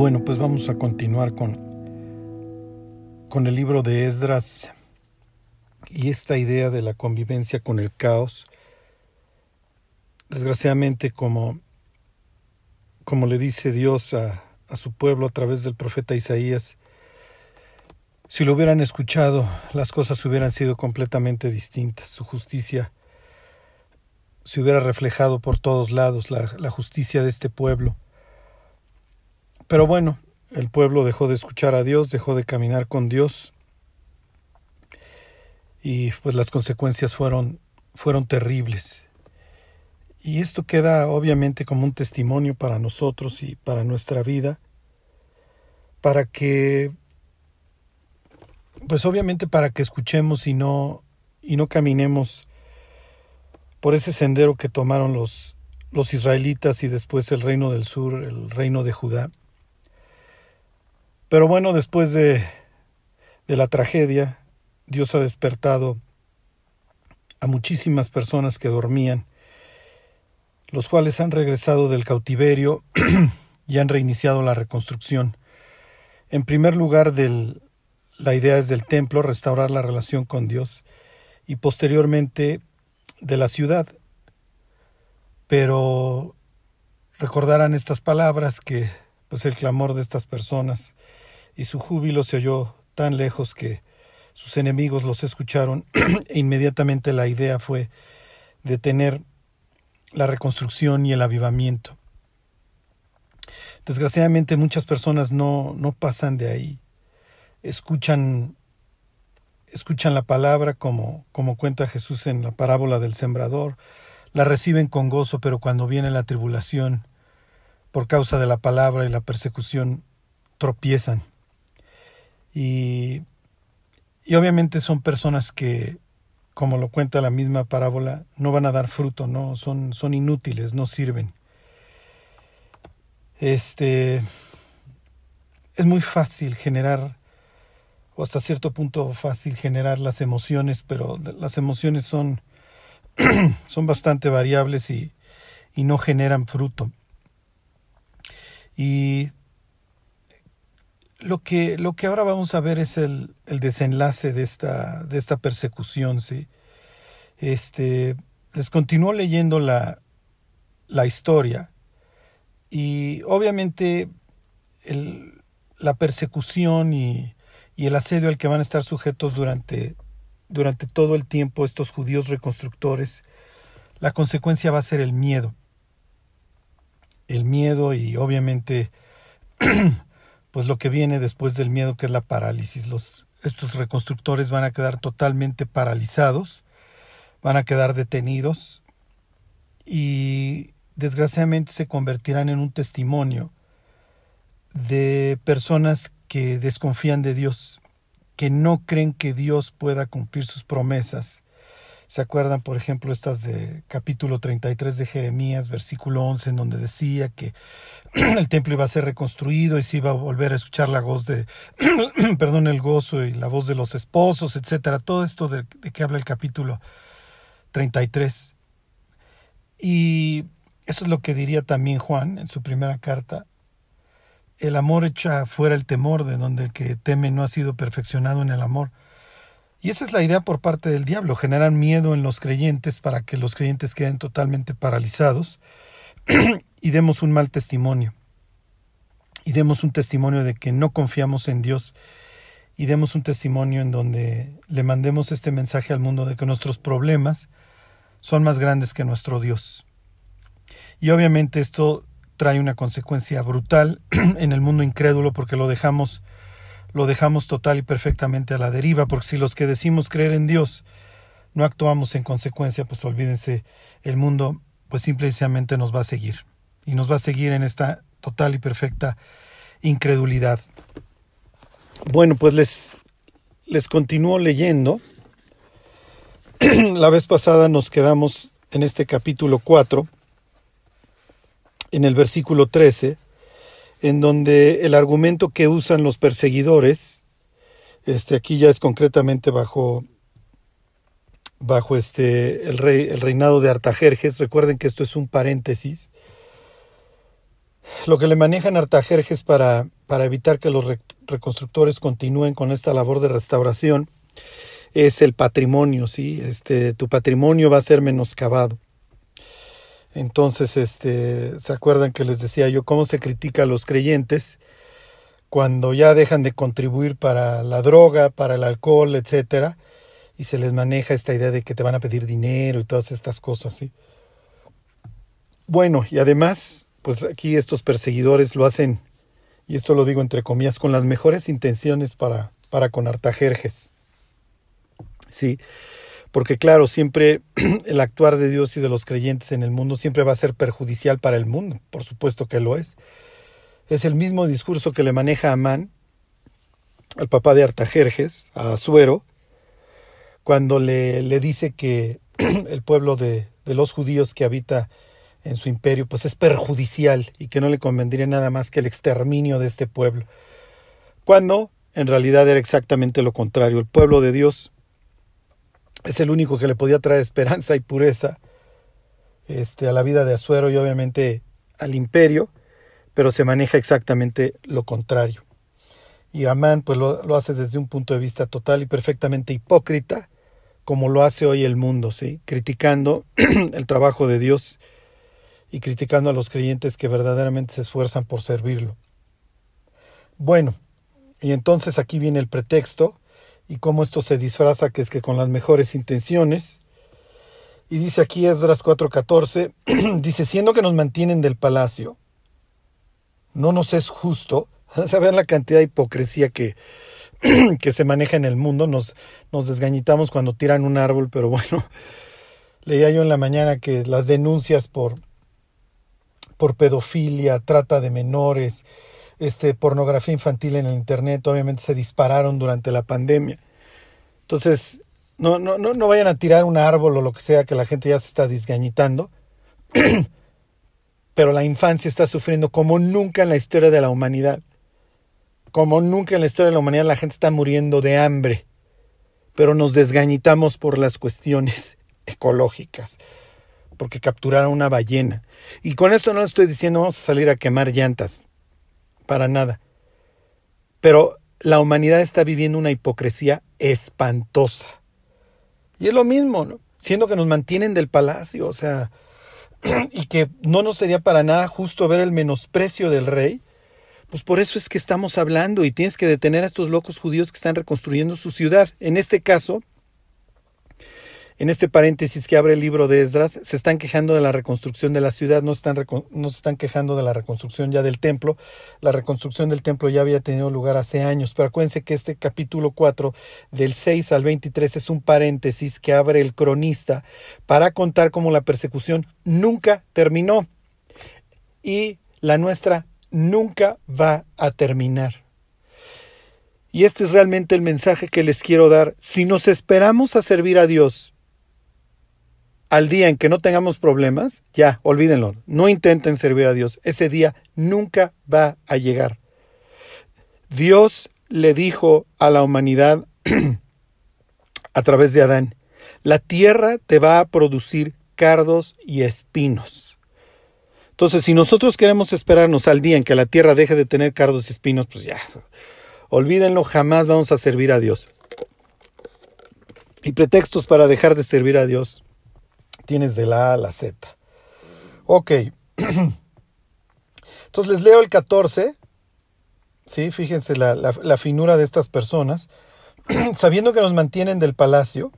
Bueno, pues vamos a continuar con, con el libro de Esdras y esta idea de la convivencia con el caos. Desgraciadamente, como, como le dice Dios a, a su pueblo a través del profeta Isaías, si lo hubieran escuchado, las cosas hubieran sido completamente distintas. Su justicia se hubiera reflejado por todos lados, la, la justicia de este pueblo pero bueno, el pueblo dejó de escuchar a Dios, dejó de caminar con Dios y pues las consecuencias fueron fueron terribles. Y esto queda obviamente como un testimonio para nosotros y para nuestra vida, para que, pues obviamente para que escuchemos y no, y no caminemos por ese sendero que tomaron los, los israelitas y después el reino del sur, el reino de Judá. Pero bueno, después de, la tragedia, Dios ha despertado a muchísimas personas que dormían, los cuales han regresado del cautiverio y han reiniciado la reconstrucción. En primer lugar, del, la idea es del templo, restaurar la relación con Dios, y posteriormente de la ciudad. Pero recordarán estas palabras que pues el clamor de estas personas y su júbilo se oyó tan lejos que sus enemigos los escucharon e inmediatamente la idea fue detener la reconstrucción y el avivamiento. Desgraciadamente muchas personas no, no pasan de ahí, escuchan, escuchan la palabra como, como cuenta Jesús en la parábola del sembrador, la reciben con gozo, pero cuando viene la tribulación por causa de la palabra y la persecución, tropiezan. Y, y obviamente son personas que, como lo cuenta la misma parábola, no van a dar fruto, no son, son inútiles, no sirven. Este es muy fácil generar o hasta cierto punto fácil generar las emociones, pero las emociones son son bastante variables y, y no generan fruto. Y lo que, lo que ahora vamos a ver es el, el desenlace de esta, de esta persecución, ¿sí? Este, les continúo leyendo la, la historia y obviamente el, la persecución y, y, el asedio al que van a estar sujetos durante, durante todo el tiempo estos judíos reconstructores, la consecuencia va a ser el miedo. El miedo y obviamente pues lo que viene después del miedo que es la parálisis. Estos reconstructores van a quedar totalmente paralizados, van a quedar detenidos y desgraciadamente se convertirán en un testimonio de personas que desconfían de Dios, que no creen que Dios pueda cumplir sus promesas ¿Se acuerdan, por ejemplo, estas de capítulo 33 de Jeremías, versículo 11, en donde decía que el templo iba a ser reconstruido y se iba a volver a escuchar la voz de, perdón, el gozo y la voz de los esposos, etcétera? Todo esto de, de que habla el capítulo 33. Y eso es lo que diría también Juan en su primera carta. El amor echa fuera el temor, de donde el que teme no ha sido perfeccionado en el amor. Y esa es la idea por parte del diablo, generar miedo en los creyentes para que los creyentes queden totalmente paralizados y demos un mal testimonio. Y demos un testimonio de que no confiamos en Dios y demos un testimonio en donde le mandemos este mensaje al mundo de que nuestros problemas son más grandes que nuestro Dios. Y obviamente esto trae una consecuencia brutal en el mundo incrédulo porque lo dejamos lo dejamos total y perfectamente a la deriva, porque si los que decimos creer en Dios no actuamos en consecuencia, pues olvídense, el mundo pues simplemente nos va a seguir y nos va a seguir en esta total y perfecta incredulidad. Bueno, pues les, les continúo leyendo. la vez pasada nos quedamos en este capítulo 4, en el versículo 13, en donde el argumento que usan los perseguidores, este aquí ya es concretamente bajo bajo este el el reinado de Artajerjes, recuerden que esto es un paréntesis. lo que le manejan Artajerjes para, para evitar que los reconstructores continúen con esta labor de restauración es el patrimonio, ¿sí? Este, tu patrimonio va a ser menoscabado. Entonces, este, ¿se acuerdan que les decía yo cómo se critica a los creyentes cuando ya dejan de contribuir para la droga, para el alcohol, etcétera, y se les maneja esta idea de que te van a pedir dinero y todas estas cosas, ¿sí? Bueno, y además, pues aquí estos perseguidores lo hacen, y esto lo digo entre comillas, con las mejores intenciones para, para con Artajerjes. Sí, porque claro, siempre el actuar de Dios y de los creyentes en el mundo siempre va a ser perjudicial para el mundo, por supuesto que lo es. Es el mismo discurso que le maneja Amán, al papá de Artajerjes, a Azuero, cuando le, le dice que el pueblo de, de los judíos que habita en su imperio, pues es perjudicial y que no le convendría nada más que el exterminio de este pueblo. Cuando en realidad era exactamente lo contrario. El pueblo de Dios es el único que le podía traer esperanza y pureza este, a la vida de Azuero y obviamente al imperio, pero se maneja exactamente lo contrario. Y Amán pues lo, lo hace desde un punto de vista total y perfectamente hipócrita, como lo hace hoy el mundo, ¿sí? criticando el trabajo de Dios y criticando a los creyentes que verdaderamente se esfuerzan por servirlo. Bueno, y entonces aquí viene el pretexto y cómo esto se disfraza, que es que con las mejores intenciones. Y dice aquí Esdras 4:14, dice, siendo que nos mantienen del palacio, no nos es justo, saben la cantidad de hipocresía que, que se maneja en el mundo, nos, nos desgañitamos cuando tiran un árbol, pero bueno, leía yo en la mañana que las denuncias por por pedofilia, trata de menores, este, pornografía infantil en el Internet, obviamente se dispararon durante la pandemia. Entonces, no, no, no, no vayan a tirar un árbol o lo que sea, que la gente ya se está disgañitando. Pero la infancia está sufriendo como nunca en la historia de la humanidad. Como nunca en la historia de la humanidad la gente está muriendo de hambre. Pero nos desgañitamos por las cuestiones ecológicas porque capturaron una ballena. Y con esto no estoy diciendo vamos a salir a quemar llantas, para nada. Pero la humanidad está viviendo una hipocresía espantosa. Y es lo mismo, ¿no? Siendo que nos mantienen del palacio, o sea, y que no nos sería para nada justo ver el menosprecio del rey, pues por eso es que estamos hablando y tienes que detener a estos locos judíos que están reconstruyendo su ciudad. En este caso, en este paréntesis que abre el libro de Esdras, se están quejando de la reconstrucción de la ciudad, no, están, no se están quejando de la reconstrucción ya del templo. La reconstrucción del templo ya había tenido lugar hace años, pero acuérdense que este capítulo 4, del 6 al 23, es un paréntesis que abre el cronista para contar cómo la persecución nunca terminó y la nuestra nunca va a terminar. Y este es realmente el mensaje que les quiero dar. Si nos esperamos a servir a Dios, al día en que no tengamos problemas, ya, olvídenlo, no intenten servir a Dios. Ese día nunca va a llegar. Dios le dijo a la humanidad a través de Adán, la tierra te va a producir cardos y espinos. Entonces, si nosotros queremos esperarnos al día en que la tierra deje de tener cardos y espinos, pues ya, olvídenlo, jamás vamos a servir a Dios. Y pretextos para dejar de servir a Dios tienes de la A a la Z. Ok. Entonces les leo el 14. Sí, fíjense la, la finura de estas personas. Sabiendo que nos mantienen del palacio,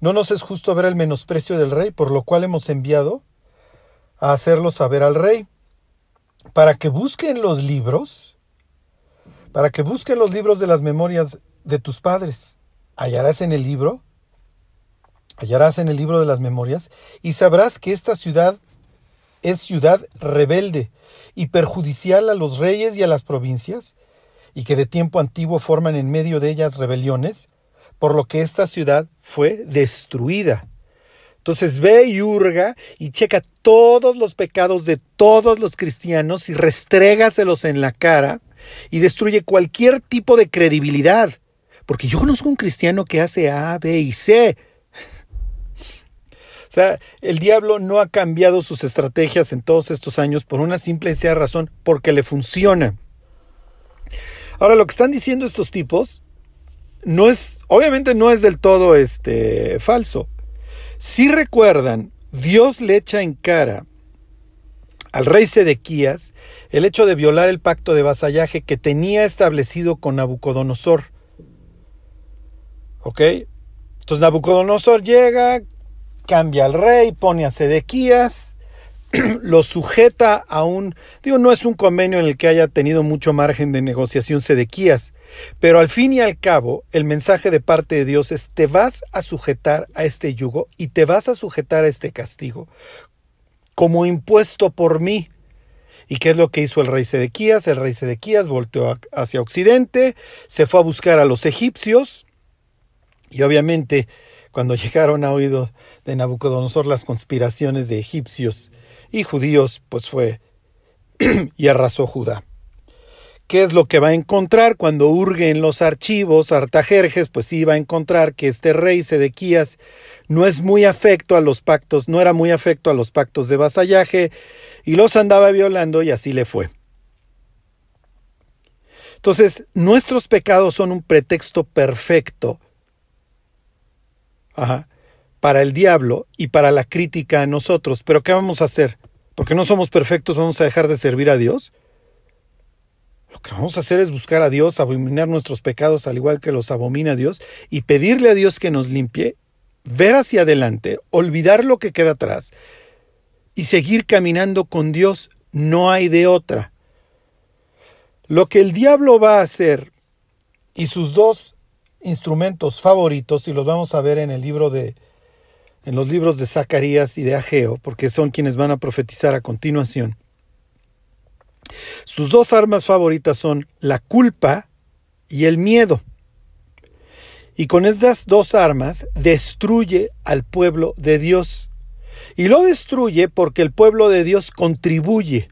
no nos es justo ver el menosprecio del rey, por lo cual hemos enviado a hacerlo saber al rey, para que busquen los libros, para que busquen los libros de las memorias de tus padres. Hallarás en el libro hallarás en el libro de las memorias, y sabrás que esta ciudad es ciudad rebelde y perjudicial a los reyes y a las provincias, y que de tiempo antiguo forman en medio de ellas rebeliones, por lo que esta ciudad fue destruida. Entonces ve y hurga y checa todos los pecados de todos los cristianos y restrégaselos en la cara y destruye cualquier tipo de credibilidad. Porque yo conozco un cristiano que hace A, B y C, sea, el diablo no ha cambiado sus estrategias en todos estos años por una simple y sencilla razón, porque le funciona. Ahora, lo que están diciendo estos tipos no es, obviamente no es del todo este, falso. Si recuerdan, Dios le echa en cara al rey Sedequías el hecho de violar el pacto de vasallaje que tenía establecido con Nabucodonosor. ¿Ok? Entonces Nabucodonosor llega, cambia al rey, pone a Sedequías, lo sujeta a un, digo, no es un convenio en el que haya tenido mucho margen de negociación Sedequías, pero al fin y al cabo, el mensaje de parte de Dios es, te vas a sujetar a este yugo y te vas a sujetar a este castigo como impuesto por mí. ¿Y qué es lo que hizo el rey Sedequías? El rey Sedequías volteó hacia Occidente, se fue a buscar a los egipcios y obviamente cuando llegaron a oídos de Nabucodonosor las conspiraciones de egipcios y judíos, pues fue y arrasó Judá. ¿Qué es lo que va a encontrar cuando hurgue en los archivos Artajerjes? Pues sí va a encontrar que este rey Sedequías no es muy afecto a los pactos, no era muy afecto a los pactos de vasallaje y los andaba violando y así le fue. Entonces, nuestros pecados son un pretexto perfecto para el diablo y para la crítica a nosotros. Pero ¿qué vamos a hacer? Porque no somos perfectos, vamos a dejar de servir a Dios. Lo que vamos a hacer es buscar a Dios, abominar nuestros pecados al igual que los abomina Dios y pedirle a Dios que nos limpie, ver hacia adelante, olvidar lo que queda atrás y seguir caminando con Dios. No hay de otra. Lo que el diablo va a hacer y sus dos instrumentos favoritos, y los vamos a ver en el libro de en los libros de Zacarías y de Ageo, porque son quienes van a profetizar a continuación sus dos armas favoritas son la culpa y el miedo. Y con estas dos armas destruye al pueblo de Dios. Y lo destruye porque el pueblo de Dios contribuye,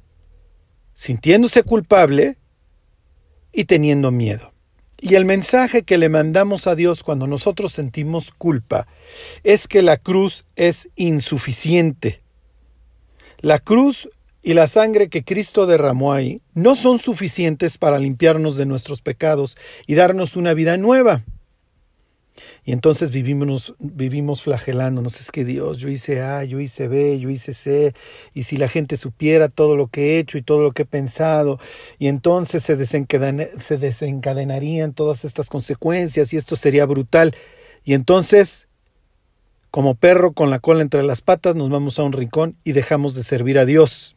sintiéndose culpable y teniendo miedo. Y el mensaje que le mandamos a Dios cuando nosotros sentimos culpa es que la cruz es insuficiente. La cruz y la sangre que Cristo derramó ahí no son suficientes para limpiarnos de nuestros pecados y darnos una vida nueva. Y entonces vivimos, vivimos flagelándonos. Es que Dios, yo hice A, yo hice B, yo hice C. Y si la gente supiera todo lo que he hecho y todo lo que he pensado, y entonces se, se desencadenarían todas estas consecuencias y esto sería brutal. Y entonces, como perro con la cola entre las patas, nos vamos a un rincón y dejamos de servir a Dios.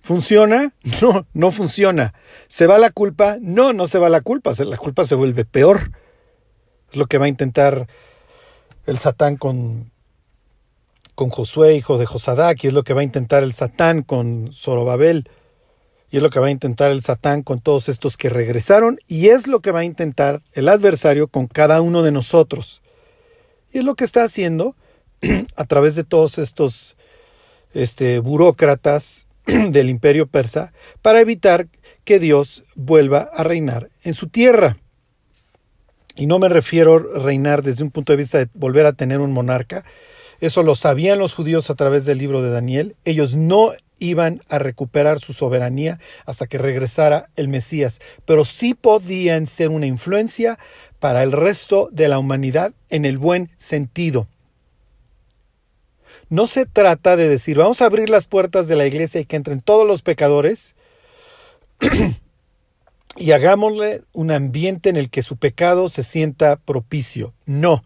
¿Funciona? No, no funciona. ¿Se va la culpa? No, no se va la culpa. La culpa se vuelve peor. Es lo que va a intentar el Satán con, con Josué, hijo de Josadac, y es lo que va a intentar el Satán con Zorobabel, y es lo que va a intentar el Satán con todos estos que regresaron, y es lo que va a intentar el adversario con cada uno de nosotros. Y es lo que está haciendo a través de todos estos este, burócratas del imperio persa para evitar que Dios vuelva a reinar en su tierra. Y no me refiero a reinar desde un punto de vista de volver a tener un monarca. Eso lo sabían los judíos a través del libro de Daniel. Ellos no iban a recuperar su soberanía hasta que regresara el Mesías, pero sí podían ser una influencia para el resto de la humanidad en el buen sentido. No se trata de decir, vamos a abrir las puertas de la iglesia y que entren todos los pecadores y hagámosle un ambiente en el que su pecado se sienta propicio. No.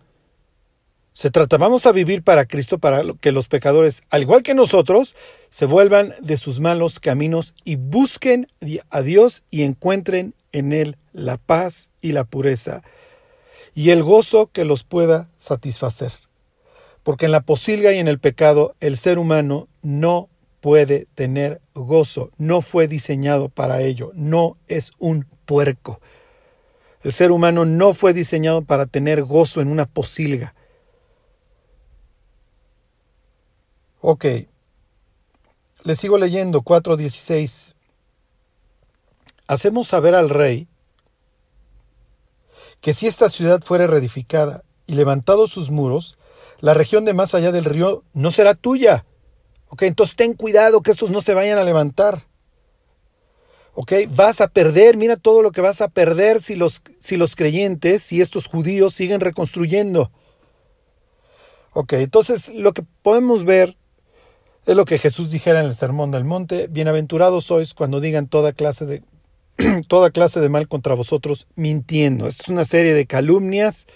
Se trata, vamos a vivir para Cristo, para que los pecadores, al igual que nosotros, se vuelvan de sus malos caminos y busquen a Dios y encuentren en Él la paz y la pureza y el gozo que los pueda satisfacer porque en la posilga y en el pecado el ser humano no puede tener gozo, no fue diseñado para ello, no es un puerco. El ser humano no fue diseñado para tener gozo en una posilga. Ok, le sigo leyendo 4.16. Hacemos saber al rey que si esta ciudad fuere reedificada y levantados sus muros, la región de más allá del río no será tuya. Entonces ten cuidado que estos no se vayan a levantar. Ok, vas a perder, mira todo lo que vas a perder si los, si los creyentes, si estos judíos siguen reconstruyendo. Ok, entonces lo que podemos ver es lo que Jesús dijera en el Sermón del Monte, bienaventurados sois cuando digan toda clase de toda clase de mal contra vosotros mintiendo. Esto es una serie de calumnias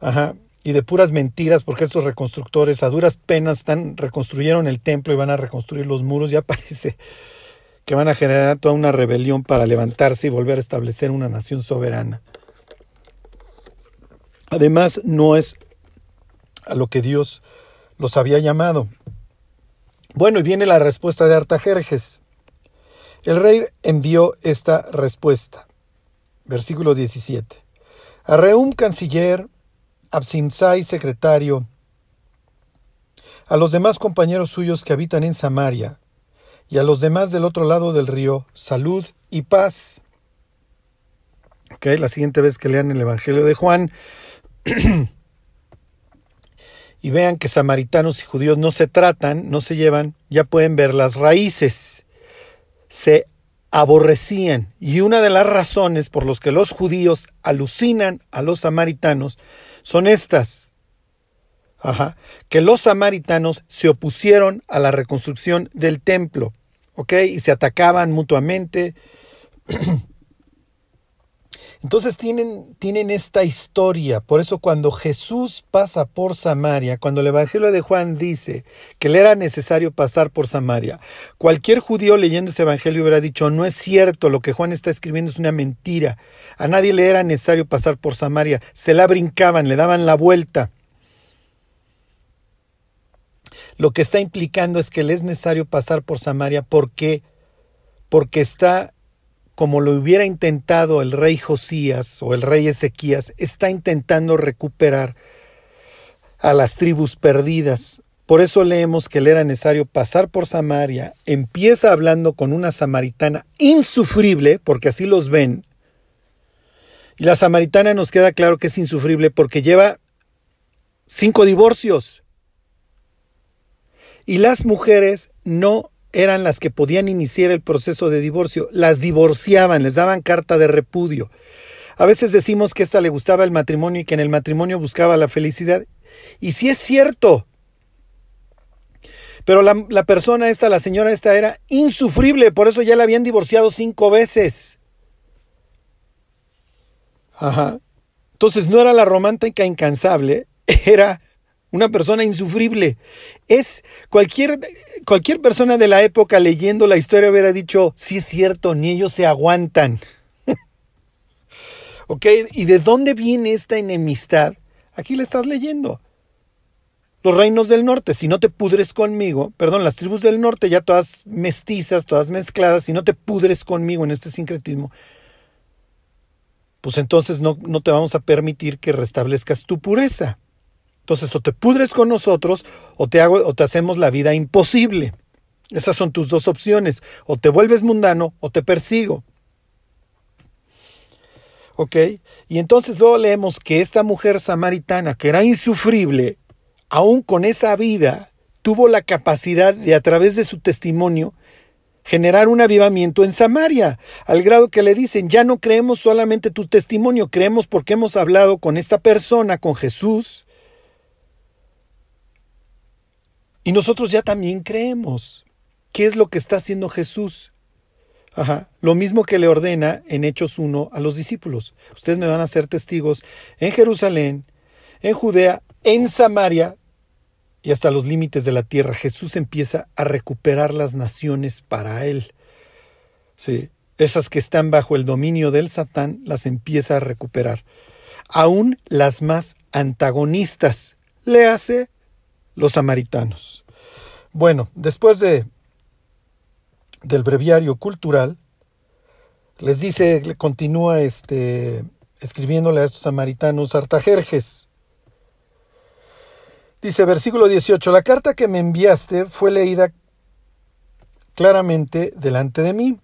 ajá, y de puras mentiras porque estos reconstructores a duras penas están, reconstruyeron el templo y van a reconstruir los muros. Ya parece que van a generar toda una rebelión para levantarse y volver a establecer una nación soberana. Además, no es a lo que Dios los había llamado. Bueno, y viene la respuesta de Artajerjes. El rey envió esta respuesta. Versículo 17. A Reum, canciller, Absimsai, secretario, a los demás compañeros suyos que habitan en Samaria, y a los demás del otro lado del río, salud y paz. Ok, la siguiente vez que lean el Evangelio de Juan, y vean que samaritanos y judíos no se tratan, no se llevan, ya pueden ver las raíces. Se aborrecían. Y una de las razones por las que los judíos alucinan a los samaritanos son estas. Ajá, que los samaritanos se opusieron a la reconstrucción del templo, ¿ok? Y se atacaban mutuamente. Entonces tienen, tienen esta historia. Por eso cuando Jesús pasa por Samaria, cuando el Evangelio de Juan dice que le era necesario pasar por Samaria, cualquier judío leyendo ese Evangelio hubiera dicho, no es cierto, lo que Juan está escribiendo es una mentira. A nadie le era necesario pasar por Samaria. Se la brincaban, le daban la vuelta. Lo que está implicando es que le es necesario pasar por Samaria porque porque está como lo hubiera intentado el rey Josías o el rey Ezequías, está intentando recuperar a las tribus perdidas. Por eso leemos que le era necesario pasar por Samaria, empieza hablando con una samaritana insufrible, porque así los ven, y la samaritana nos queda claro que es insufrible porque lleva cinco divorcios. Y las mujeres no eran las que podían iniciar el proceso de divorcio, las divorciaban, les daban carta de repudio. A veces decimos que esta le gustaba el matrimonio y que en el matrimonio buscaba la felicidad. Y sí es cierto. Pero la, persona esta, la señora esta, era insufrible, por eso ya la habían divorciado cinco veces. Ajá. Entonces no era la romántica incansable, era una persona insufrible. Es cualquier, cualquier persona de la época leyendo la historia hubiera dicho, sí es cierto, ni ellos se aguantan. ¿Ok? ¿Y de dónde viene esta enemistad? Aquí le estás leyendo. Los reinos del norte, si no te pudres conmigo, perdón, las tribus del norte ya todas mestizas, todas mezcladas, si no te pudres conmigo en este sincretismo, pues entonces no, no te vamos a permitir que restablezcas tu pureza. Entonces, o te pudres con nosotros o te, hago, o te hacemos la vida imposible. Esas son tus dos opciones. O te vuelves mundano o te persigo. ¿Ok? Y entonces luego leemos que esta mujer samaritana, que era insufrible, aún con esa vida, tuvo la capacidad de, a través de su testimonio, generar un avivamiento en Samaria, al grado que le dicen, ya no creemos solamente tu testimonio, creemos porque hemos hablado con esta persona, con Jesús, Y nosotros ya también creemos. ¿Qué es lo que está haciendo Jesús? Ajá, lo mismo que le ordena en Hechos 1 a los discípulos. Ustedes me van a ser testigos en Jerusalén, en Judea, en Samaria y hasta los límites de la tierra. Jesús empieza a recuperar las naciones para él. Sí, esas que están bajo el dominio del Satán las empieza a recuperar. Aún las más antagonistas. Le hace los samaritanos. Bueno, después de del breviario cultural, les dice, le continúa este, escribiéndole a estos samaritanos Artajerjes. Dice, versículo 18, la carta que me enviaste fue leída claramente delante de mí,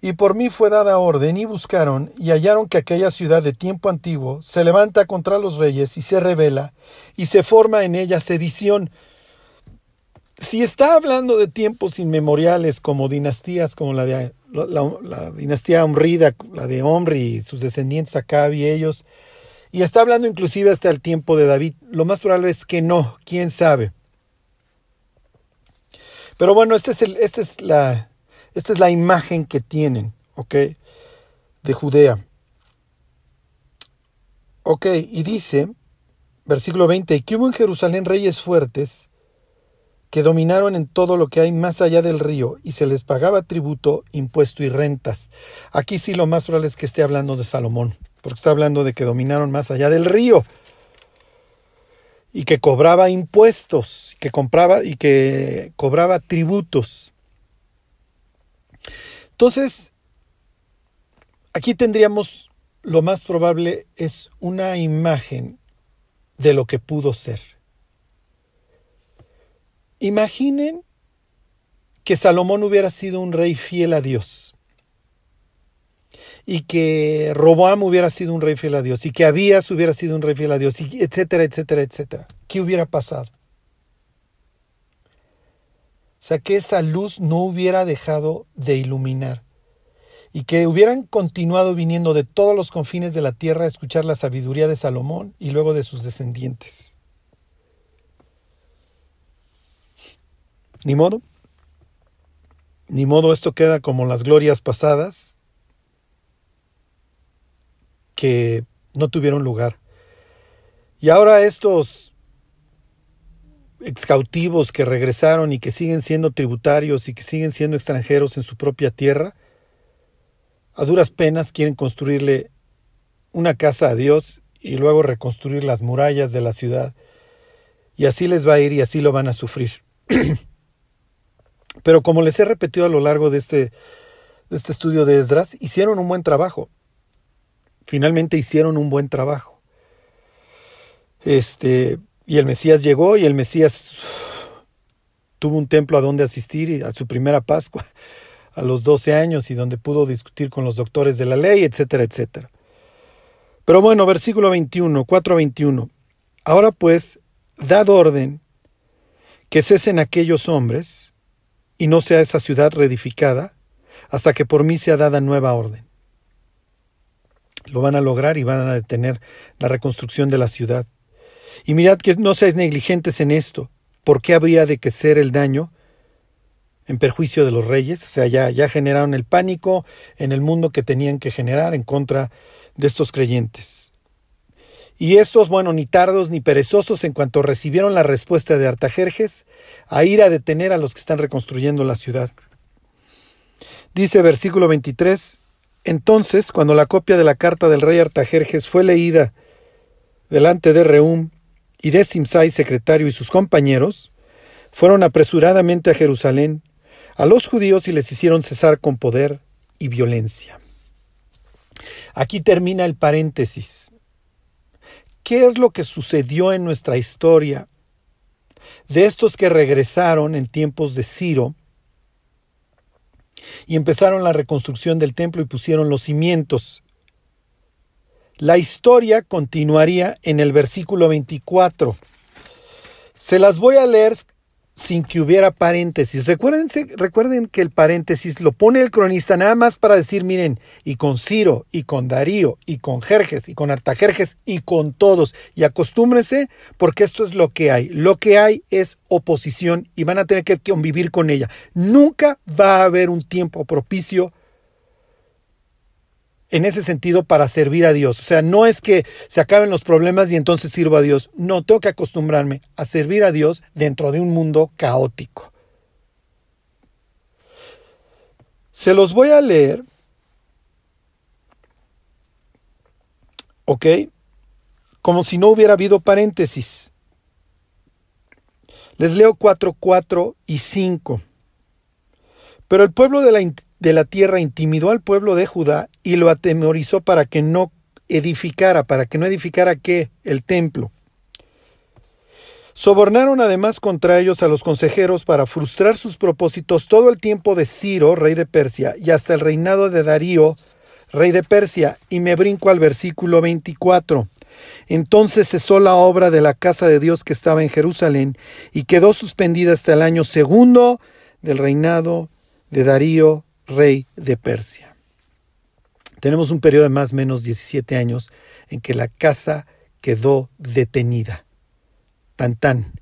Y por mí fue dada orden, y buscaron, y hallaron que aquella ciudad de tiempo antiguo se levanta contra los reyes y se revela, y se forma en ella sedición. Si está hablando de tiempos inmemoriales como dinastías como la de la, dinastía Omrida, la de Omri y sus descendientes Acab y ellos, y está hablando inclusive hasta el tiempo de David, lo más probable es que no, quién sabe. Pero bueno, esta este es la, esta es la imagen que tienen, ¿ok? De Judea. Ok, y dice, versículo 20, que hubo en Jerusalén reyes fuertes que dominaron en todo lo que hay más allá del río y se les pagaba tributo, impuesto y rentas. Aquí sí lo más probable es que esté hablando de Salomón, porque está hablando de que dominaron más allá del río y que cobraba impuestos, que compraba y que cobraba tributos. Entonces, aquí tendríamos, lo más probable es una imagen de lo que pudo ser. Imaginen que Salomón hubiera sido un rey fiel a Dios y que Roboam hubiera sido un rey fiel a Dios y que Abías hubiera sido un rey fiel a Dios, y etcétera, etcétera, etcétera. ¿Qué hubiera pasado? Sea, que esa luz no hubiera dejado de iluminar y que hubieran continuado viniendo de todos los confines de la tierra a escuchar la sabiduría de Salomón y luego de sus descendientes. Ni modo. Ni modo, esto queda como las glorias pasadas que no tuvieron lugar. Y ahora estos excautivos que regresaron y que siguen siendo tributarios y que siguen siendo extranjeros en su propia tierra, a duras penas quieren construirle una casa a Dios y luego reconstruir las murallas de la ciudad. Y así les va a ir y así lo van a sufrir. Pero como les he repetido a lo largo de este, de este estudio de Esdras, hicieron un buen trabajo. Finalmente hicieron un buen trabajo. Este, y el Mesías llegó y el Mesías tuvo un templo a donde asistir a su primera Pascua a los 12 años y donde pudo discutir con los doctores de la ley, etcétera, etcétera. Pero bueno, versículo 21, 4.21. Ahora pues, dad orden que cesen aquellos hombres y no sea esa ciudad reedificada hasta que por mí sea dada nueva orden. Lo van a lograr y van a detener la reconstrucción de la ciudad. Y mirad que no seáis negligentes en esto. ¿Por qué habría de que ser el daño en perjuicio de los reyes? O sea, ya, ya generaron el pánico en el mundo que tenían que generar en contra de estos creyentes. Y estos, bueno, ni tardos ni perezosos, en cuanto recibieron la respuesta de Artajerjes, a ir a detener a los que están reconstruyendo la ciudad. Dice versículo 23, entonces, cuando la copia de la carta del rey Artajerjes fue leída delante de Reum, y de Simsai, secretario, y sus compañeros, fueron apresuradamente a Jerusalén, a los judíos y les hicieron cesar con poder y violencia. Aquí termina el paréntesis. ¿Qué es lo que sucedió en nuestra historia de estos que regresaron en tiempos de Ciro y empezaron la reconstrucción del templo y pusieron los cimientos la historia continuaría en el versículo 24. Se las voy a leer sin que hubiera paréntesis. recuerden que el paréntesis lo pone el cronista nada más para decir, miren, y con Ciro, y con Darío, y con Jerjes, y con Artajerjes, y con todos. Y acostúmbrense porque esto es lo que hay. Lo que hay es oposición y van a tener que convivir con ella. Nunca va a haber un tiempo propicio en ese sentido para servir a Dios. O sea, no es que se acaben los problemas y entonces sirvo a Dios. No, tengo que acostumbrarme a servir a Dios dentro de un mundo caótico. Se los voy a leer. ¿Ok? Como si no hubiera habido paréntesis. Les leo 4, 4 y 5. Pero el pueblo de la de la tierra intimidó al pueblo de Judá y lo atemorizó para que no edificara, para que no edificara qué? El templo. Sobornaron además contra ellos a los consejeros para frustrar sus propósitos todo el tiempo de Ciro, rey de Persia, y hasta el reinado de Darío, rey de Persia, y me brinco al versículo 24. Entonces cesó la obra de la casa de Dios que estaba en Jerusalén y quedó suspendida hasta el año segundo del reinado de Darío, rey de Persia. Tenemos un periodo de más o menos 17 años en que la casa quedó detenida. Tan tan.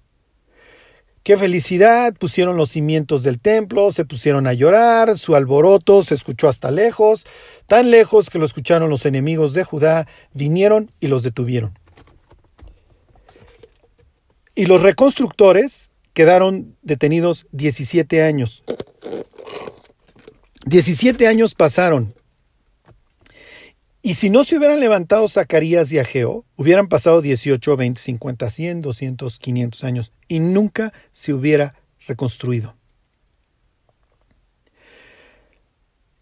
Qué felicidad, pusieron los cimientos del templo, se pusieron a llorar, su alboroto se escuchó hasta lejos, tan lejos que lo escucharon los enemigos de Judá, vinieron y los detuvieron. Y los reconstructores quedaron detenidos 17 años. 17 años pasaron y si no se hubieran levantado Zacarías y Ageo, hubieran pasado 18, 20, 50, 100, 200, 500 años y nunca se hubiera reconstruido.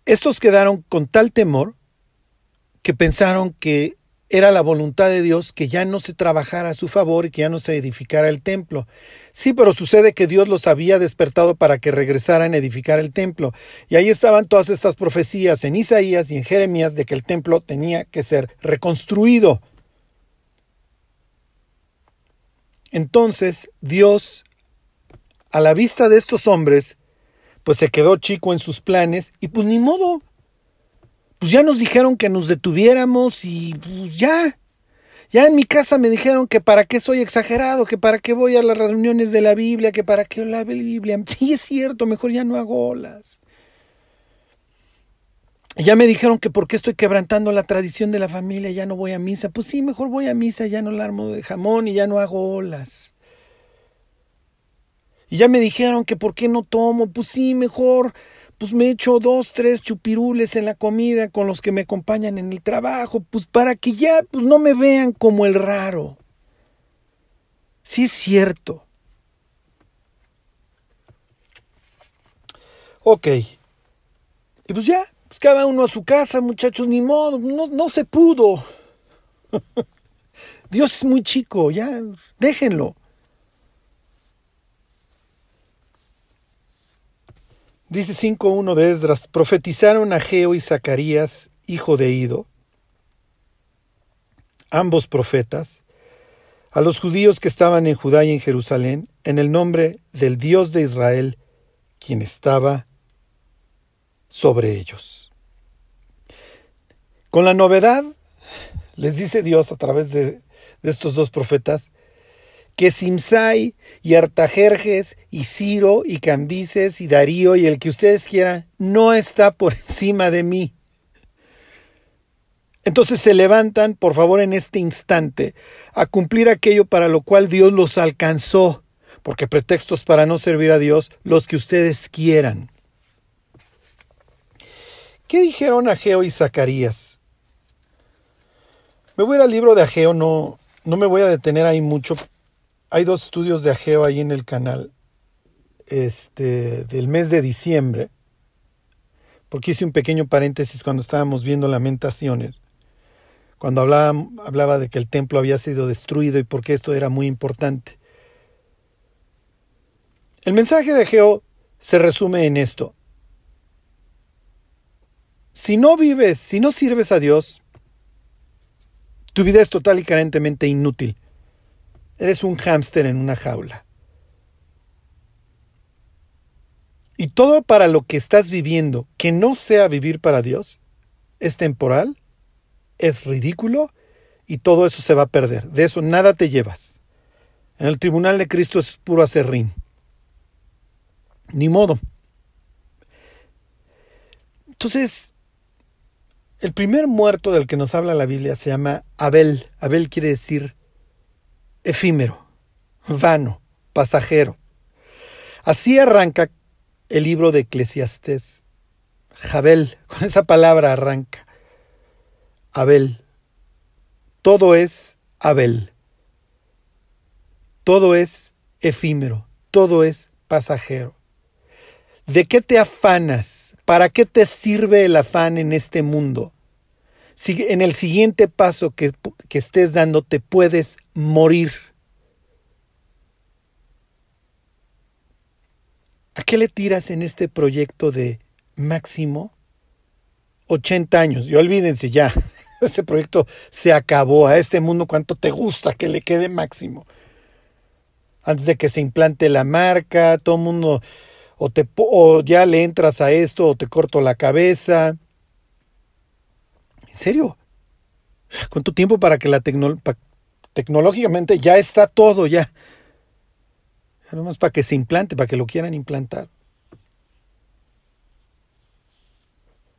Estos quedaron con tal temor que pensaron que era la voluntad de Dios que ya no se trabajara a su favor y que ya no se edificara el templo. Sí, pero sucede que Dios los había despertado para que regresaran a edificar el templo. Y ahí estaban todas estas profecías en Isaías y en Jeremías de que el templo tenía que ser reconstruido. Entonces Dios, a la vista de estos hombres, pues se quedó chico en sus planes y pues ni modo, pues ya nos dijeron que nos detuviéramos y pues ya. Ya en mi casa me dijeron que para qué soy exagerado, que para qué voy a las reuniones de la Biblia, que para qué la Biblia. Sí, es cierto, mejor ya no hago olas. Ya me dijeron que por qué estoy quebrantando la tradición de la familia, ya no voy a misa. Pues sí, mejor voy a misa, ya no la armo de jamón y ya no hago olas. Y ya me dijeron que por qué no tomo, pues sí, mejor pues me echo dos, tres chupirules en la comida con los que me acompañan en el trabajo, pues para que ya pues no me vean como el raro. Sí es cierto. Ok. Y pues ya, pues cada uno a su casa, muchachos, ni modo, no, no se pudo. Dios es muy chico, ya, déjenlo. Dice 5.1 de Esdras, profetizaron a Geo y Zacarías, hijo de Ido, ambos profetas, a los judíos que estaban en Judá y en Jerusalén, en el nombre del Dios de Israel, quien estaba sobre ellos. Con la novedad, les dice Dios a través de, de estos dos profetas, que Simsai y Artajerjes y Ciro y Cambises y Darío y el que ustedes quieran no está por encima de mí. Entonces se levantan, por favor, en este instante, a cumplir aquello para lo cual Dios los alcanzó, porque pretextos para no servir a Dios, los que ustedes quieran. ¿Qué dijeron Ageo y Zacarías? Me voy al libro de Ageo, no, no me voy a detener ahí mucho, hay dos estudios de Ageo ahí en el canal este, del mes de diciembre, porque hice un pequeño paréntesis cuando estábamos viendo lamentaciones, cuando hablaba, hablaba de que el templo había sido destruido y porque esto era muy importante. El mensaje de Ageo se resume en esto. Si no vives, si no sirves a Dios, tu vida es total y carentemente inútil. Eres un hámster en una jaula. Y todo para lo que estás viviendo, que no sea vivir para Dios, es temporal, es ridículo y todo eso se va a perder. De eso nada te llevas. En el tribunal de Cristo es puro acerrín. Ni modo. Entonces, el primer muerto del que nos habla la Biblia se llama Abel. Abel quiere decir efímero, vano, pasajero. Así arranca el libro de Eclesiastés. Jabel, con esa palabra arranca. Abel. Todo es Abel. Todo es efímero, todo es pasajero. ¿De qué te afanas? ¿Para qué te sirve el afán en este mundo? Si en el siguiente paso que, que estés dando te puedes morir. ¿A qué le tiras en este proyecto de máximo 80 años? Y olvídense ya, este proyecto se acabó. A este mundo, ¿cuánto te gusta que le quede máximo? Antes de que se implante la marca, todo el mundo, o, te, o ya le entras a esto, o te corto la cabeza, ¿En serio? ¿Cuánto tiempo para que la tecnología tecnológicamente ya está todo, ya? Nada más para que se implante, para que lo quieran implantar.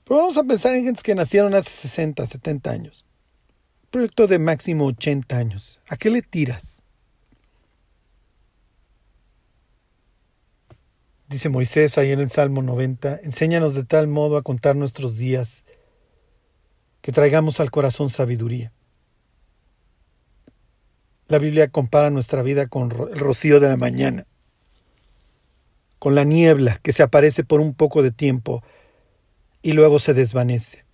Pero vamos a pensar en gentes que nacieron hace 60, 70 años. proyecto de máximo 80 años. ¿A qué le tiras? Dice Moisés ahí en el Salmo 90, enséñanos de tal modo a contar nuestros días que traigamos al corazón sabiduría. La Biblia compara nuestra vida con el rocío de la mañana, con la niebla que se aparece por un poco de tiempo y luego se desvanece.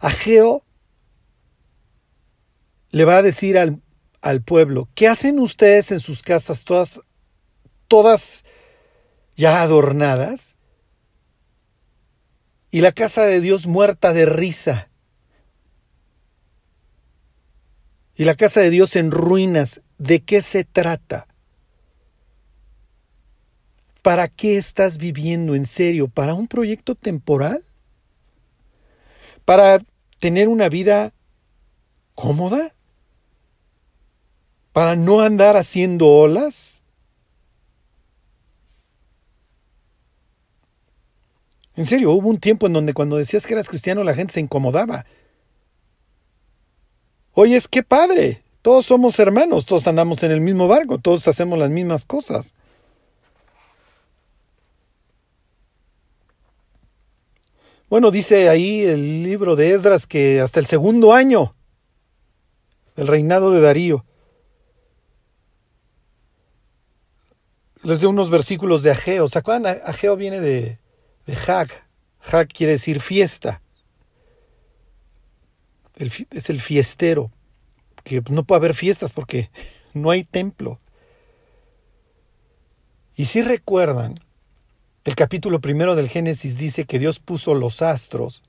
Ageo le va a decir al, al pueblo, ¿qué hacen ustedes en sus casas todas, todas ya adornadas? Y la casa de Dios muerta de risa y la casa de Dios en ruinas, ¿de qué se trata? ¿Para qué estás viviendo en serio? ¿Para un proyecto temporal? ¿Para tener una vida cómoda? ¿Para no andar haciendo olas? En serio, hubo un tiempo en donde cuando decías que eras cristiano la gente se incomodaba. Oye, es que padre, todos somos hermanos, todos andamos en el mismo barco, todos hacemos las mismas cosas. Bueno, dice ahí el libro de Esdras que hasta el segundo año del reinado de Darío, les doy unos versículos de Ageo. ¿Se acuerdan? Ageo viene de, de Hag. Hag quiere decir fiesta es el fiestero, que no puede haber fiestas porque no hay templo. Y si recuerdan, el capítulo primero del Génesis dice que Dios puso los astros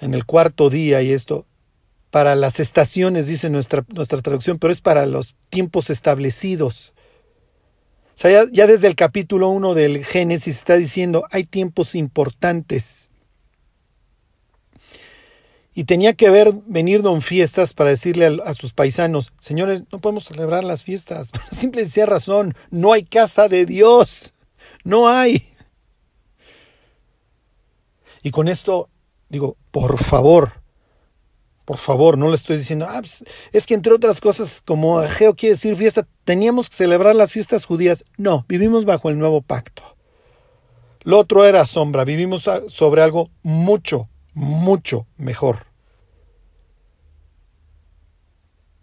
en el cuarto día y esto para las estaciones, dice nuestra, nuestra traducción, pero es para los tiempos establecidos. Ya, desde el capítulo 1 del Génesis está diciendo, hay tiempos importantes. Y tenía que ver venir don Fiestas para decirle a, sus paisanos, señores, no podemos celebrar las fiestas. simple y razón, no hay casa de Dios. No hay. Y con esto digo, por favor, por favor, no le estoy diciendo, ah, pues, es que entre otras cosas, como Ageo quiere decir fiesta, teníamos que celebrar las fiestas judías. No, vivimos bajo el nuevo pacto. Lo otro era sombra, vivimos sobre algo mucho, mucho mejor.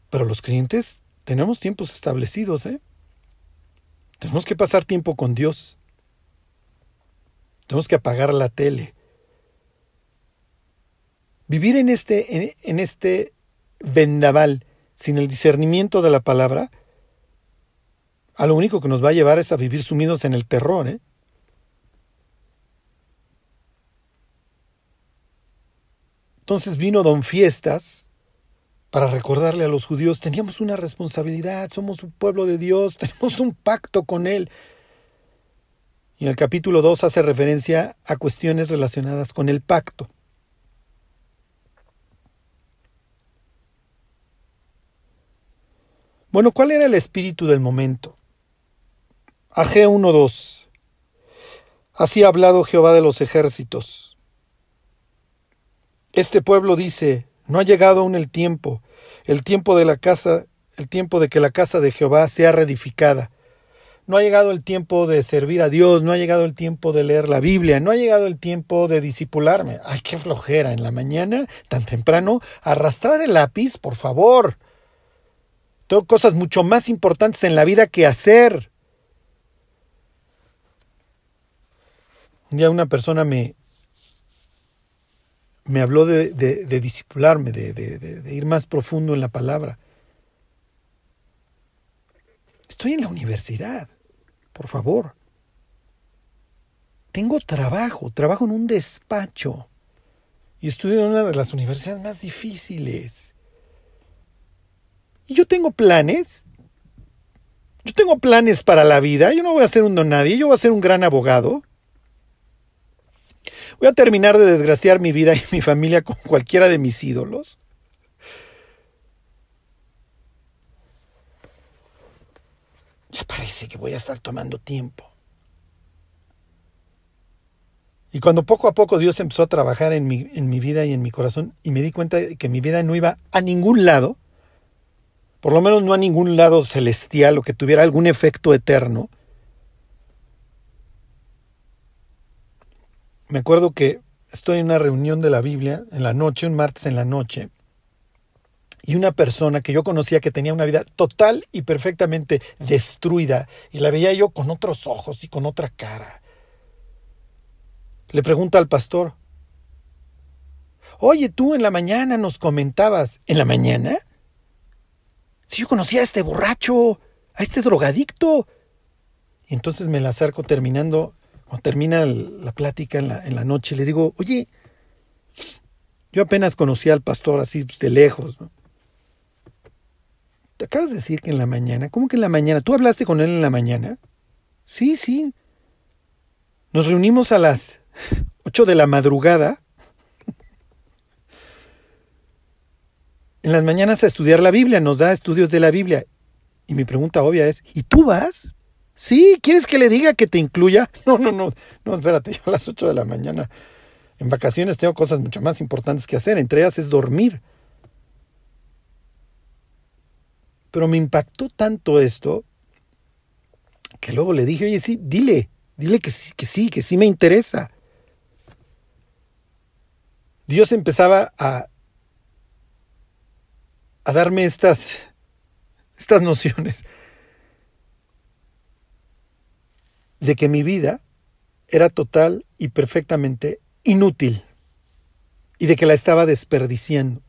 Pero los clientes tenemos tiempos establecidos, ¿eh? Tenemos que pasar tiempo con Dios. Tenemos que apagar la tele. Vivir en este, en, este vendaval sin el discernimiento de la palabra, a lo único que nos va a llevar es a vivir sumidos en el terror, ¿eh? Entonces vino Don Fiestas para recordarle a los judíos, teníamos una responsabilidad, somos un pueblo de Dios, tenemos un pacto con Él. Y en el capítulo 2 hace referencia a cuestiones relacionadas con el pacto. Bueno, ¿cuál era el espíritu del momento? Ag 1.2. Así ha hablado Jehová de los ejércitos. Este pueblo dice, no ha llegado aún el tiempo, el tiempo de la casa, el tiempo de que la casa de Jehová sea reedificada. No ha llegado el tiempo de servir a Dios, no ha llegado el tiempo de leer la Biblia, no ha llegado el tiempo de disipularme. Ay, qué flojera en la mañana, tan temprano, arrastrar el lápiz, por favor. Tengo cosas mucho más importantes en la vida que hacer. Un día una persona me, me habló de, de, disipularme, de, ir más profundo en la palabra. estoy en la universidad, por favor. Tengo trabajo, trabajo en un despacho y estudio en una de las universidades más difíciles. Y yo tengo planes. Yo tengo planes para la vida. Yo no voy a ser un don nadie. Yo voy a ser un gran abogado. Voy a terminar de desgraciar mi vida y mi familia con cualquiera de mis ídolos. Ya parece que voy a estar tomando tiempo. Y cuando poco a poco Dios empezó a trabajar en mi, en mi vida y en mi corazón y me di cuenta de que mi vida no iba a ningún lado, por lo menos no a ningún lado celestial o que tuviera algún efecto eterno, me acuerdo que estoy en una reunión de la Biblia en la noche, un martes en la noche, y una persona que yo conocía que tenía una vida total y perfectamente destruida, y la veía yo con otros ojos y con otra cara le pregunta al pastor, Oye, tú en la mañana nos comentabas, ¿en la mañana? Si yo conocía a este borracho, a este drogadicto. Y entonces me la acerco terminando, o termina la plática en la, noche, le digo, oye, yo apenas conocí al pastor así de lejos. Te acabas de decir que en la mañana, ¿cómo que en la mañana? ¿Tú hablaste con él en la mañana? Sí, sí. Nos reunimos a las 8 de la madrugada, en las mañanas a estudiar la Biblia, nos da estudios de la Biblia. Y mi pregunta obvia es, ¿y tú vas? Sí, ¿quieres que le diga que te incluya? No, no, no, no, espérate, yo a las 8 de la mañana en vacaciones tengo cosas mucho más importantes que hacer, entre ellas es dormir. Pero me impactó tanto esto que luego le dije, oye, sí, dile, dile que sí, que sí, que sí me interesa. Dios empezaba a, a darme estas, estas nociones de que mi vida era total y perfectamente inútil y de que la estaba desperdiciando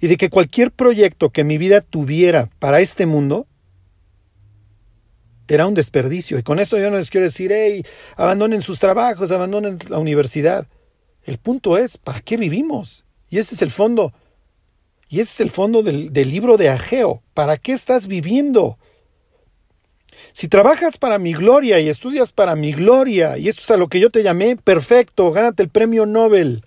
y de que cualquier proyecto que mi vida tuviera para este mundo era un desperdicio. Y con esto yo no les quiero decir, hey, abandonen sus trabajos, abandonen la universidad. El punto es, ¿para qué vivimos? Y ese es el fondo. Y ese es el fondo del, libro de Ageo. ¿Para qué estás viviendo? Si trabajas para mi gloria y estudias para mi gloria, y esto es a lo que yo te llamé, perfecto, gánate el premio Nobel.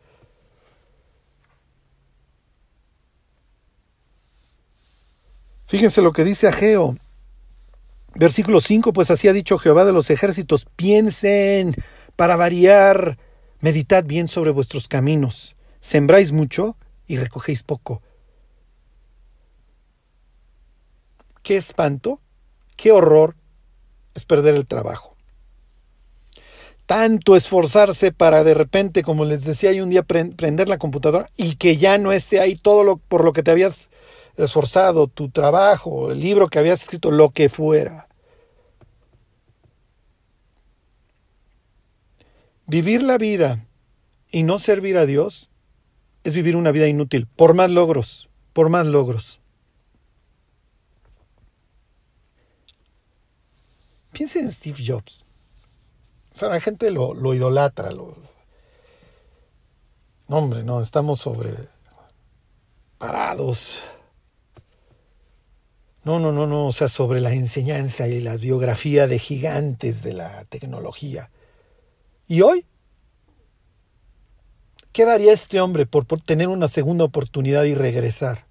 Fíjense lo que dice Ageo. Versículo 5, pues así ha dicho Jehová de los ejércitos, piensen para variar Meditad bien sobre vuestros caminos. Sembráis mucho y recogéis poco. Qué espanto, qué horror es perder el trabajo. Tanto esforzarse para de repente, como les decía, hay un día prender la computadora y que ya no esté ahí todo lo por lo que te habías esforzado, tu trabajo, el libro que habías escrito, lo que fuera. Vivir la vida y no servir a Dios es vivir una vida inútil, por más logros, por más logros. Piensen en Steve Jobs. O sea, la gente lo, idolatra. Lo... No, hombre, no, estamos sobre parados. No, no, no, no, o sea, sobre la enseñanza y la biografía de gigantes de la tecnología. ¿Y hoy? ¿Qué daría este hombre por, por tener una segunda oportunidad y regresar?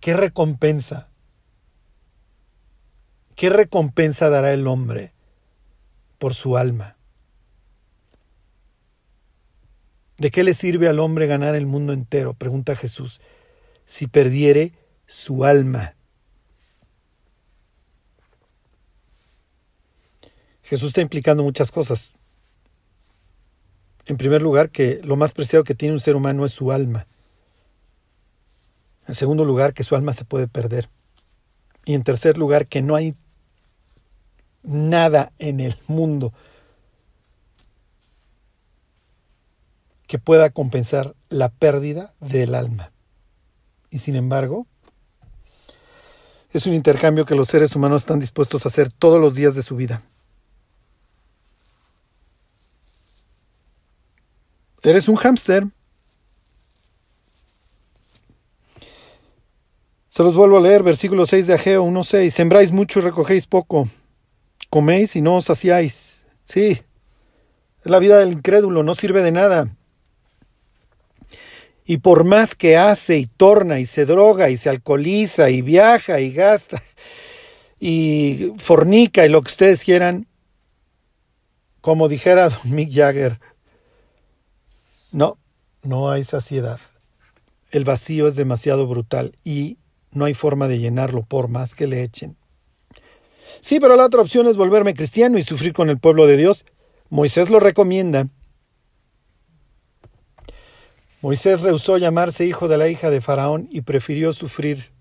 ¿Qué recompensa? ¿Qué recompensa dará el hombre por su alma? ¿De qué le sirve al hombre ganar el mundo entero? Pregunta Jesús. Si perdiere su alma. Jesús está implicando muchas cosas. En primer lugar, que lo más preciado que tiene un ser humano es su alma. En segundo lugar, que su alma se puede perder. Y en tercer lugar, que no hay nada en el mundo que pueda compensar la pérdida del alma. Y sin embargo, es un intercambio que los seres humanos están dispuestos a hacer todos los días de su vida. Eres un hámster. Se los vuelvo a leer, versículo 6 de Ageo 1.6. Sembráis mucho y recogéis poco. Coméis y no os saciáis. Sí, es la vida del incrédulo, no sirve de nada. Y por más que hace y torna y se droga y se alcoholiza y viaja y gasta y fornica y lo que ustedes quieran, como dijera Don Mick Jagger, no, no hay saciedad. El vacío es demasiado brutal y no hay forma de llenarlo por más que le echen. Sí, pero la otra opción es volverme cristiano y sufrir con el pueblo de Dios. Moisés lo recomienda. Moisés rehusó llamarse hijo de la hija de Faraón y prefirió sufrir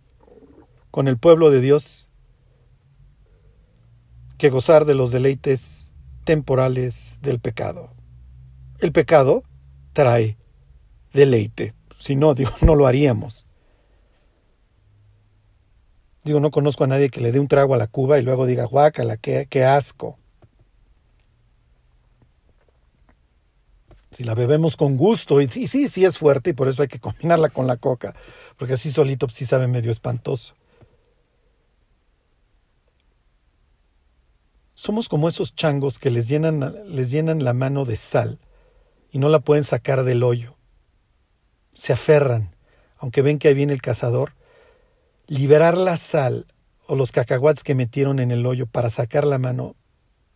con el pueblo de Dios que gozar de los deleites temporales del pecado. El pecado trae deleite. Si no, digo, no lo haríamos. Digo, no conozco a nadie que le dé un trago a la cuba y luego diga, guácala, qué, qué asco. Si la bebemos con gusto, y sí, sí, es fuerte y por eso hay que combinarla con la coca, porque así solito pues, sí sabe medio espantoso. Somos como esos changos que les llenan, les llenan la mano de sal y no la pueden sacar del hoyo. Se aferran, aunque ven que ahí viene el cazador. Liberar la sal o los cacahuates que metieron en el hoyo para sacar la mano,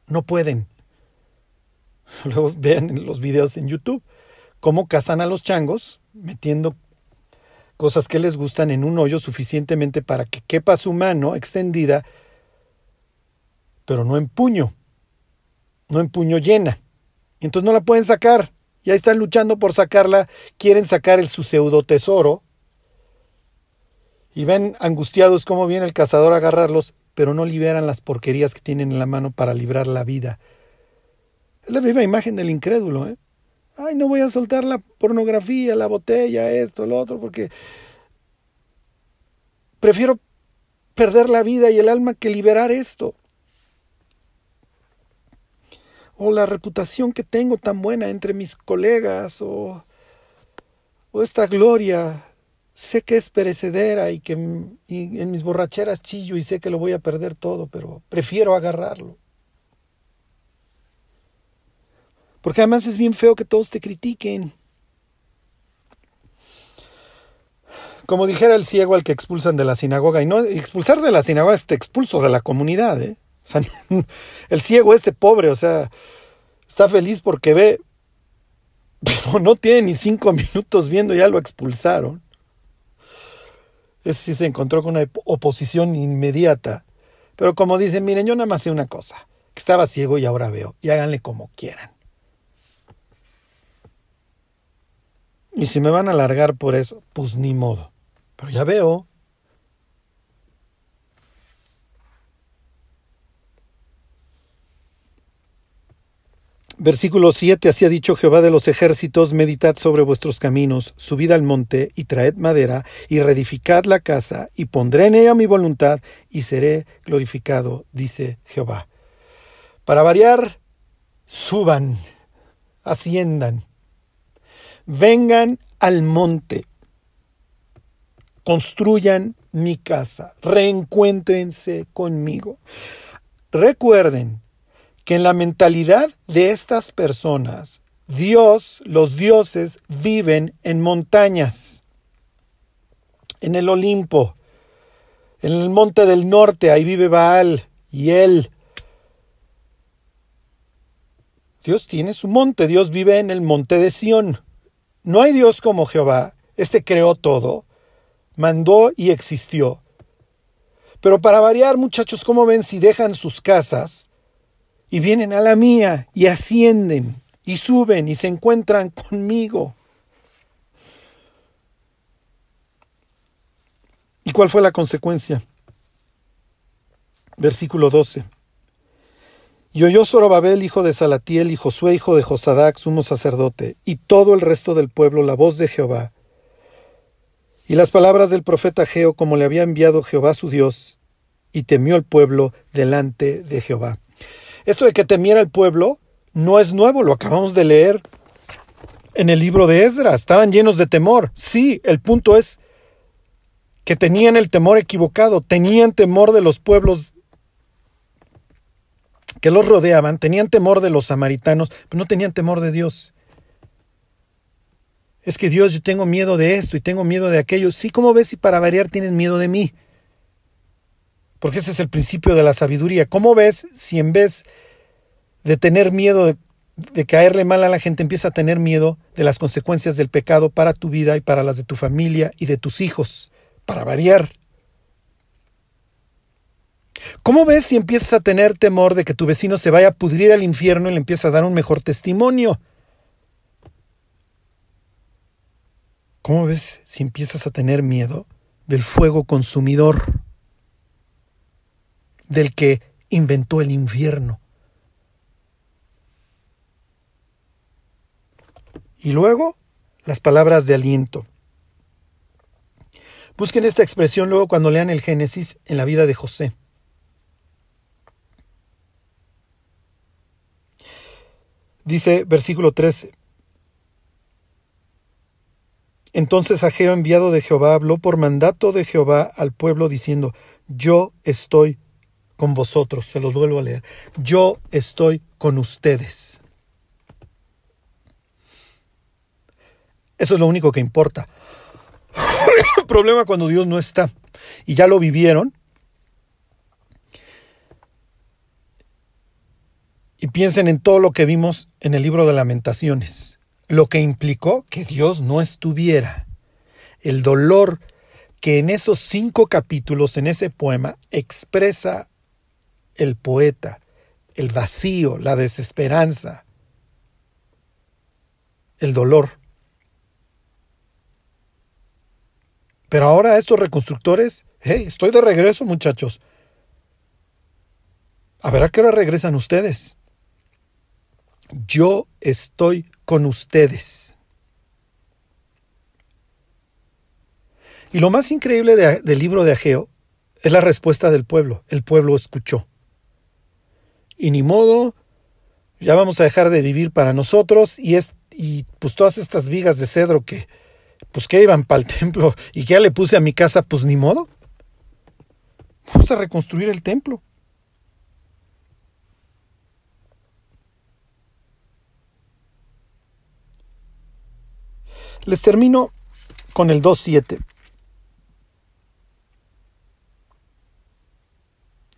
no pueden. Luego vean los videos en YouTube cómo cazan a los changos metiendo cosas que les gustan en un hoyo suficientemente para que quepa su mano extendida, pero no en puño, no en puño llena. Entonces no la pueden sacar. Ya están luchando por sacarla, quieren sacar el su pseudo tesoro. Y ven angustiados cómo viene el cazador a agarrarlos, pero no liberan las porquerías que tienen en la mano para librar la vida. Es la viva imagen del incrédulo, ¿eh? Ay, no voy a soltar la pornografía, la botella, esto, lo otro, porque prefiero perder la vida y el alma que liberar esto o la reputación que tengo tan buena entre mis colegas, o, o esta gloria, sé que es perecedera y que en mis borracheras chillo y sé que lo voy a perder todo, pero prefiero agarrarlo. Porque además es bien feo que todos te critiquen. Como dijera el ciego al que expulsan de la sinagoga, y no expulsar de la sinagoga es te expulso de la comunidad, ¿eh? O sea, el ciego este pobre, o sea, está feliz porque ve, pero no tiene ni cinco minutos viendo, ya lo expulsaron. Ese sí se encontró con una oposición inmediata. Pero como dicen, miren, yo nada más sé una cosa, que estaba ciego y ahora veo, y háganle como quieran. Y si me van a alargar por eso, pues ni modo. Pero ya veo, Versículo 7, así ha dicho Jehová de los ejércitos, meditad sobre vuestros caminos, subid al monte y traed madera y reedificad la casa y pondré en ella mi voluntad y seré glorificado, dice Jehová. Para variar, suban, asciendan, vengan al monte, construyan mi casa, reencuéntrense conmigo. Recuerden que en la mentalidad de estas personas, Dios, los dioses, viven en montañas, en el Olimpo, en el monte del norte, ahí vive Baal y él. Dios tiene su monte, Dios vive en el monte de Sión. No hay Dios como Jehová, este creó todo, mandó y existió. Pero para variar, muchachos, ¿cómo ven si dejan sus casas y vienen a la mía y ascienden y suben y se encuentran conmigo. ¿Y cuál fue la consecuencia? Versículo 12. Y oyó Zorobabel, hijo de Salatiel, y Josué, hijo de Josadac, sumo sacerdote, y todo el resto del pueblo la voz de Jehová, y las palabras del profeta Geo, como le había enviado Jehová su Dios, y temió el pueblo delante de Jehová. Esto de que temiera el pueblo no es nuevo, lo acabamos de leer en el libro de Esdras. Estaban llenos de temor. Sí, el punto es que tenían el temor equivocado, tenían temor de los pueblos que los rodeaban, tenían temor de los samaritanos, pero no tenían temor de Dios. Es que Dios, yo tengo miedo de esto y tengo miedo de aquello. Sí, ¿cómo ves si para variar tienes miedo de mí? Porque ese es el principio de la sabiduría. ¿Cómo ves si en vez de tener miedo de, caerle mal a la gente, empieza a tener miedo de las consecuencias del pecado para tu vida y para las de tu familia y de tus hijos? para variar. ¿Cómo ves si empiezas a tener temor de que tu vecino se vaya a pudrir al infierno y le empieza a dar un mejor testimonio? ¿Cómo ves si empiezas a tener miedo del fuego consumidor, del que inventó el infierno? Y luego las palabras de aliento. Busquen esta expresión luego cuando lean el Génesis en la vida de José. Dice versículo 13. Entonces Ageo, enviado de Jehová, habló por mandato de Jehová al pueblo diciendo, yo estoy con vosotros. Se los vuelvo a leer. Yo estoy con ustedes. Eso es lo único que importa. El problema cuando Dios no está. Y ya lo vivieron. Y piensen en todo lo que vimos en el libro de lamentaciones. Lo que implicó que Dios no estuviera. El dolor que en esos cinco capítulos, en ese poema, expresa el poeta, el vacío, la desesperanza, el dolor. Pero ahora estos reconstructores, hey, estoy de regreso muchachos. A ver a qué hora regresan ustedes. Yo estoy con ustedes. Y lo más increíble del libro de Ageo es la respuesta del pueblo. El pueblo escuchó. Y ni modo, ya vamos a dejar de vivir para nosotros y, es, y pues todas estas vigas de cedro que, pues que iban para el templo y que ya le puse a mi casa, pues ni modo. Vamos a reconstruir el templo. Les termino con el 2.7.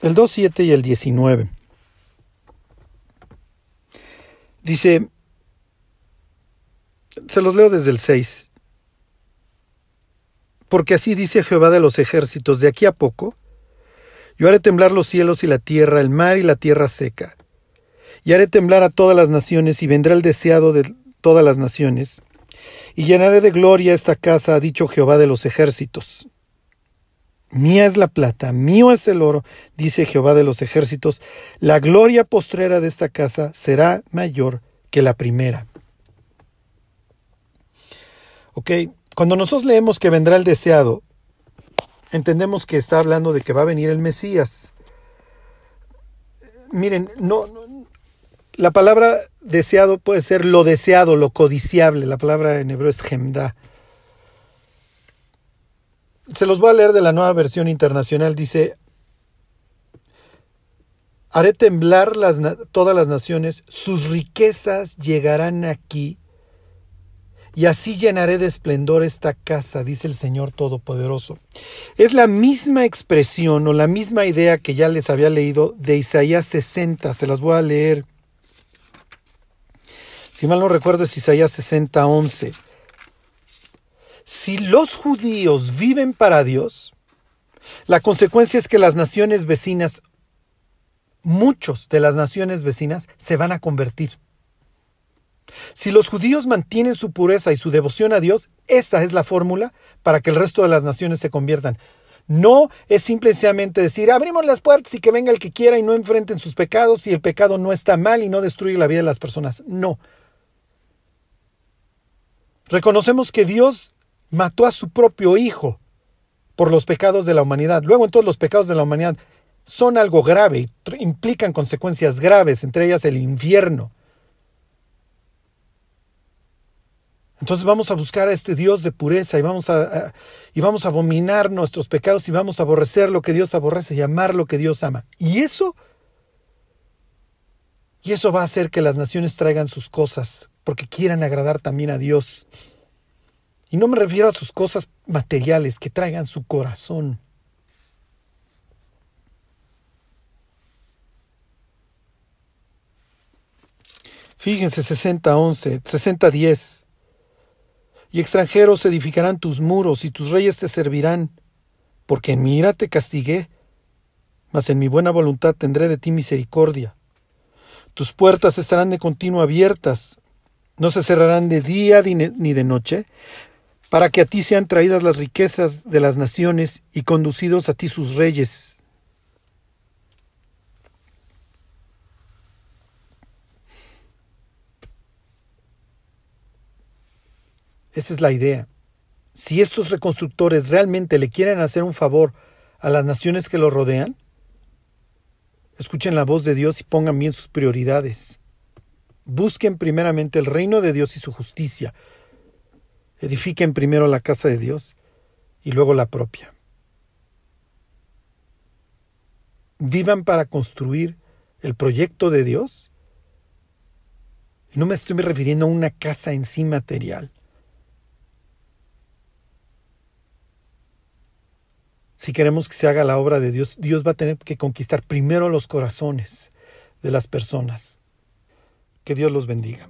El 2.7 y el 19. Dice, se los leo desde el 6 porque así dice Jehová de los ejércitos, de aquí a poco, yo haré temblar los cielos y la tierra, el mar y la tierra seca, y haré temblar a todas las naciones, y vendrá el deseado de todas las naciones, y llenaré de gloria esta casa, ha dicho Jehová de los ejércitos. Mía es la plata, mío es el oro, dice Jehová de los ejércitos, la gloria postrera de esta casa será mayor que la primera. Ok, cuando nosotros leemos que vendrá el deseado, entendemos que está hablando de que va a venir el Mesías. Miren, no, la palabra deseado puede ser lo deseado, lo codiciable. La palabra en hebreo es gemda. Se los voy a leer de la nueva versión internacional. Dice, haré temblar las, todas las naciones, sus riquezas llegarán aquí y así llenaré de esplendor esta casa, dice el Señor Todopoderoso. Es la misma expresión o la misma idea que ya les había leído de Isaías 60, se las voy a leer. Si mal no recuerdo es Isaías 60, 11. Si los judíos viven para Dios, la consecuencia es que las naciones vecinas, muchos de las naciones vecinas, se van a convertir. Si los judíos mantienen su pureza y su devoción a Dios, esa es la fórmula para que el resto de las naciones se conviertan. No es simplemente decir, abrimos las puertas y que venga el que quiera y no enfrenten sus pecados y el pecado no está mal y no destruye la vida de las personas. No. Reconocemos que Dios mató a su propio Hijo por los pecados de la humanidad. Luego en todos los pecados de la humanidad son algo grave y implican consecuencias graves, entre ellas el infierno. Entonces vamos a buscar a este Dios de pureza y vamos a, y vamos a abominar nuestros pecados y vamos a aborrecer lo que Dios aborrece y amar lo que Dios ama. Y eso, y eso va a hacer que las naciones traigan sus cosas, porque quieran agradar también a Dios. Y no me refiero a sus cosas materiales, que traigan su corazón. Fíjense 60-11, 60-10 y extranjeros edificarán tus muros, y tus reyes te servirán, porque en mi ira te castigué, mas en mi buena voluntad tendré de ti misericordia. Tus puertas estarán de continuo abiertas, no se cerrarán de día ni de noche, para que a ti sean traídas las riquezas de las naciones y conducidos a ti sus reyes. Esa es la idea. Si estos reconstructores realmente le quieren hacer un favor a las naciones que lo rodean, escuchen la voz de Dios y pongan bien sus prioridades. Busquen primeramente el reino de Dios y su justicia. Edifiquen primero la casa de Dios y luego la propia. Vivan para construir el proyecto de Dios. No me estoy refiriendo a una casa en sí material. si queremos que se haga la obra de Dios, Dios va a tener que conquistar primero los corazones de las personas. Que Dios los bendiga.